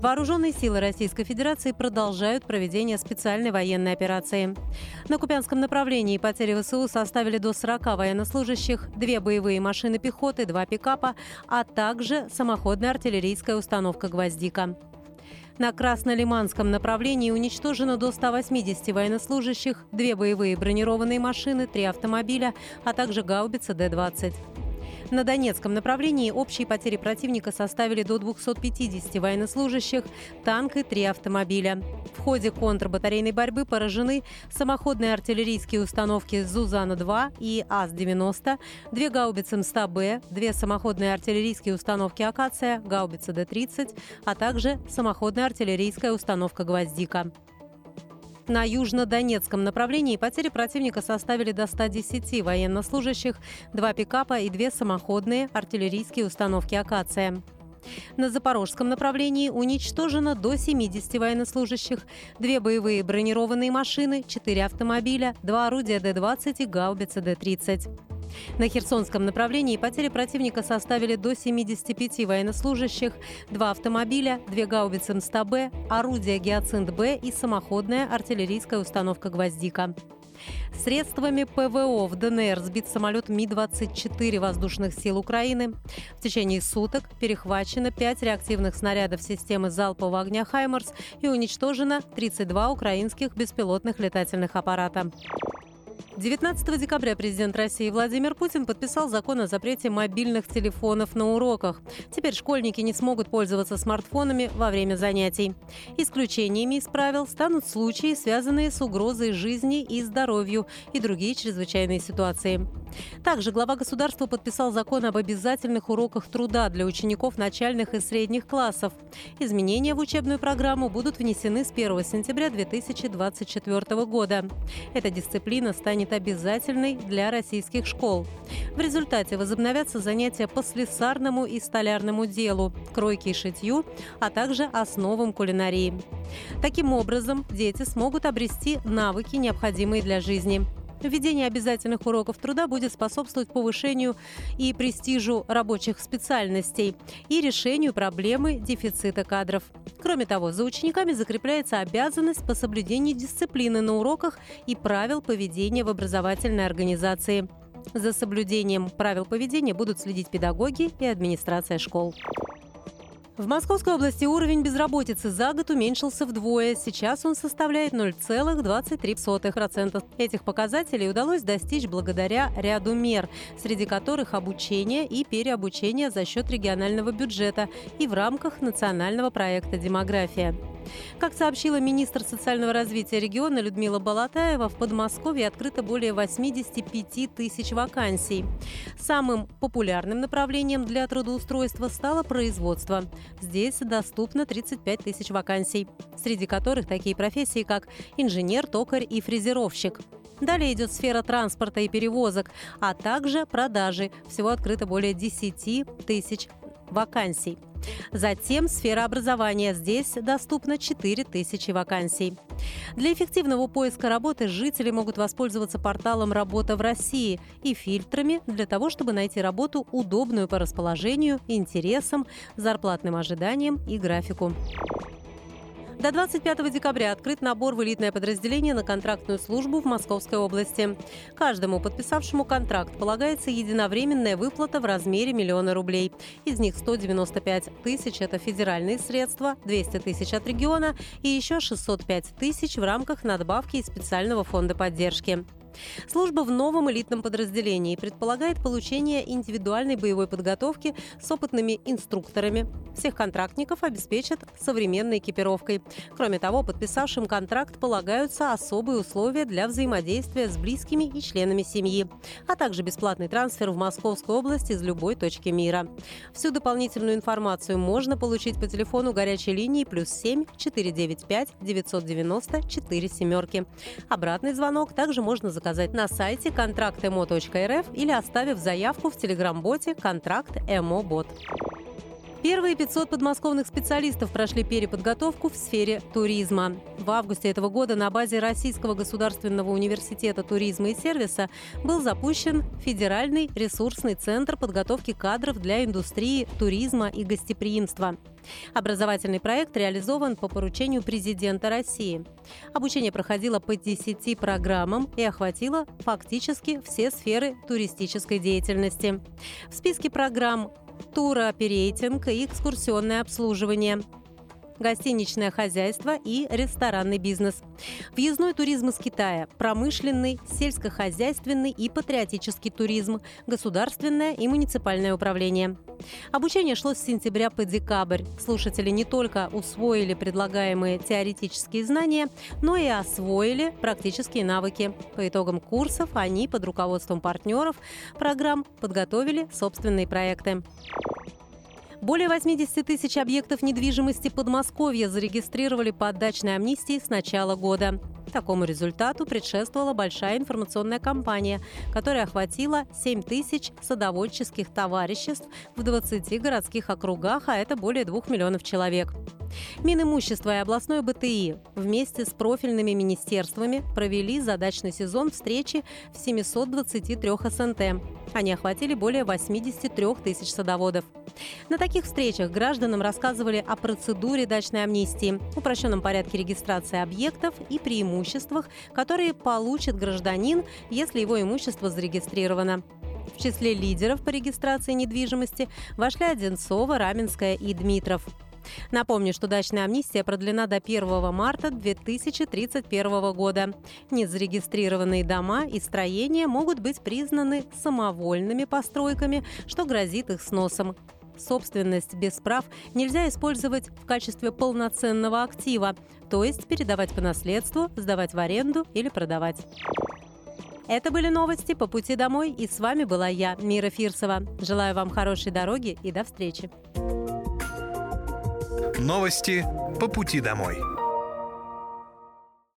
Вооруженные силы Российской Федерации продолжают проведение специальной военной операции. На Купянском направлении потери ВСУ составили до 40 военнослужащих, две боевые машины пехоты, два пикапа, а также самоходная артиллерийская установка «Гвоздика». На Краснолиманском направлении уничтожено до 180 военнослужащих, две боевые бронированные машины, три автомобиля, а также гаубица Д-20. На Донецком направлении общие потери противника составили до 250 военнослужащих, танк и три автомобиля. В ходе контрбатарейной борьбы поражены самоходные артиллерийские установки «Зузана-2» и АС-90, две гаубицы МСТА-Б, две самоходные артиллерийские установки «Акация», гаубица Д-30, а также самоходная артиллерийская установка «Гвоздика». На южнодонецком направлении потери противника составили до 110 военнослужащих, два пикапа и две самоходные артиллерийские установки «Акация». На запорожском направлении уничтожено до 70 военнослужащих, две боевые бронированные машины, четыре автомобиля, два орудия Д-20 и гаубица Д-30. На Херсонском направлении потери противника составили до 75 военнослужащих, два автомобиля, две гаубицы МСТА-Б, орудие «Гиацинт-Б» и самоходная артиллерийская установка «Гвоздика». Средствами ПВО в ДНР сбит самолет Ми-24 воздушных сил Украины. В течение суток перехвачено 5 реактивных снарядов системы залпового огня «Хаймарс» и уничтожено 32 украинских беспилотных летательных аппарата. 19 декабря президент России Владимир Путин подписал закон о запрете мобильных телефонов на уроках. Теперь школьники не смогут пользоваться смартфонами во время занятий. Исключениями из правил станут случаи, связанные с угрозой жизни и здоровью и другие чрезвычайные ситуации. Также глава государства подписал закон об обязательных уроках труда для учеников начальных и средних классов. Изменения в учебную программу будут внесены с 1 сентября 2024 года. Эта дисциплина станет обязательной для российских школ. В результате возобновятся занятия по слесарному и столярному делу, кройке и шитью, а также основам кулинарии. Таким образом, дети смогут обрести навыки, необходимые для жизни. Введение обязательных уроков труда будет способствовать повышению и престижу рабочих специальностей и решению проблемы дефицита кадров. Кроме того, за учениками закрепляется обязанность по соблюдению дисциплины на уроках и правил поведения в образовательной организации. За соблюдением правил поведения будут следить педагоги и администрация школ. В Московской области уровень безработицы за год уменьшился вдвое. Сейчас он составляет 0,23%. Этих показателей удалось достичь благодаря ряду мер, среди которых обучение и переобучение за счет регионального бюджета и в рамках национального проекта «Демография». Как сообщила министр социального развития региона Людмила Балатаева, в Подмосковье открыто более 85 тысяч вакансий. Самым популярным направлением для трудоустройства стало производство. Здесь доступно 35 тысяч вакансий, среди которых такие профессии, как инженер, токарь и фрезеровщик. Далее идет сфера транспорта и перевозок, а также продажи. Всего открыто более 10 тысяч вакансий. Затем сфера образования. Здесь доступно 4000 вакансий. Для эффективного поиска работы жители могут воспользоваться порталом «Работа в России» и фильтрами для того, чтобы найти работу, удобную по расположению, интересам, зарплатным ожиданиям и графику. До 25 декабря открыт набор в элитное подразделение на контрактную службу в Московской области. Каждому подписавшему контракт полагается единовременная выплата в размере миллиона рублей. Из них 195 тысяч – это федеральные средства, 200 тысяч от региона и еще 605 тысяч в рамках надбавки из специального фонда поддержки. Служба в новом элитном подразделении предполагает получение индивидуальной боевой подготовки с опытными инструкторами. Всех контрактников обеспечат современной экипировкой. Кроме того, подписавшим контракт полагаются особые условия для взаимодействия с близкими и членами семьи, а также бесплатный трансфер в Московскую область из любой точки мира. Всю дополнительную информацию можно получить по телефону горячей линии плюс 7 495 990 4 семерки. Обратный звонок также можно заказать на сайте контрактмо.рф или оставив заявку в телеграм-боте «Контракт ЭМО Бот». Первые 500 подмосковных специалистов прошли переподготовку в сфере туризма. В августе этого года на базе Российского государственного университета туризма и сервиса был запущен Федеральный ресурсный центр подготовки кадров для индустрии туризма и гостеприимства. Образовательный проект реализован по поручению президента России. Обучение проходило по 10 программам и охватило фактически все сферы туристической деятельности. В списке программ туроперейтинг и экскурсионное обслуживание – гостиничное хозяйство и ресторанный бизнес. Въездной туризм из Китая, промышленный, сельскохозяйственный и патриотический туризм, государственное и муниципальное управление. Обучение шло с сентября по декабрь. Слушатели не только усвоили предлагаемые теоретические знания, но и освоили практические навыки. По итогам курсов они под руководством партнеров программ подготовили собственные проекты. Более 80 тысяч объектов недвижимости Подмосковья зарегистрировали по отдачной амнистии с начала года. Такому результату предшествовала большая информационная кампания, которая охватила 7 тысяч садоводческих товариществ в 20 городских округах, а это более 2 миллионов человек. Минимущество и областной БТИ вместе с профильными министерствами провели задачный сезон встречи в 723 СНТ. Они охватили более 83 тысяч садоводов. На таких встречах гражданам рассказывали о процедуре дачной амнистии, упрощенном порядке регистрации объектов и преимуществах, которые получит гражданин, если его имущество зарегистрировано. В числе лидеров по регистрации недвижимости вошли Одинцова, Раменская и Дмитров. Напомню, что дачная амнистия продлена до 1 марта 2031 года. Незарегистрированные дома и строения могут быть признаны самовольными постройками, что грозит их сносом. Собственность без прав нельзя использовать в качестве полноценного актива, то есть передавать по наследству, сдавать в аренду или продавать. Это были новости по пути домой, и с вами была я, Мира Фирсова. Желаю вам хорошей дороги и до встречи. Новости по пути домой.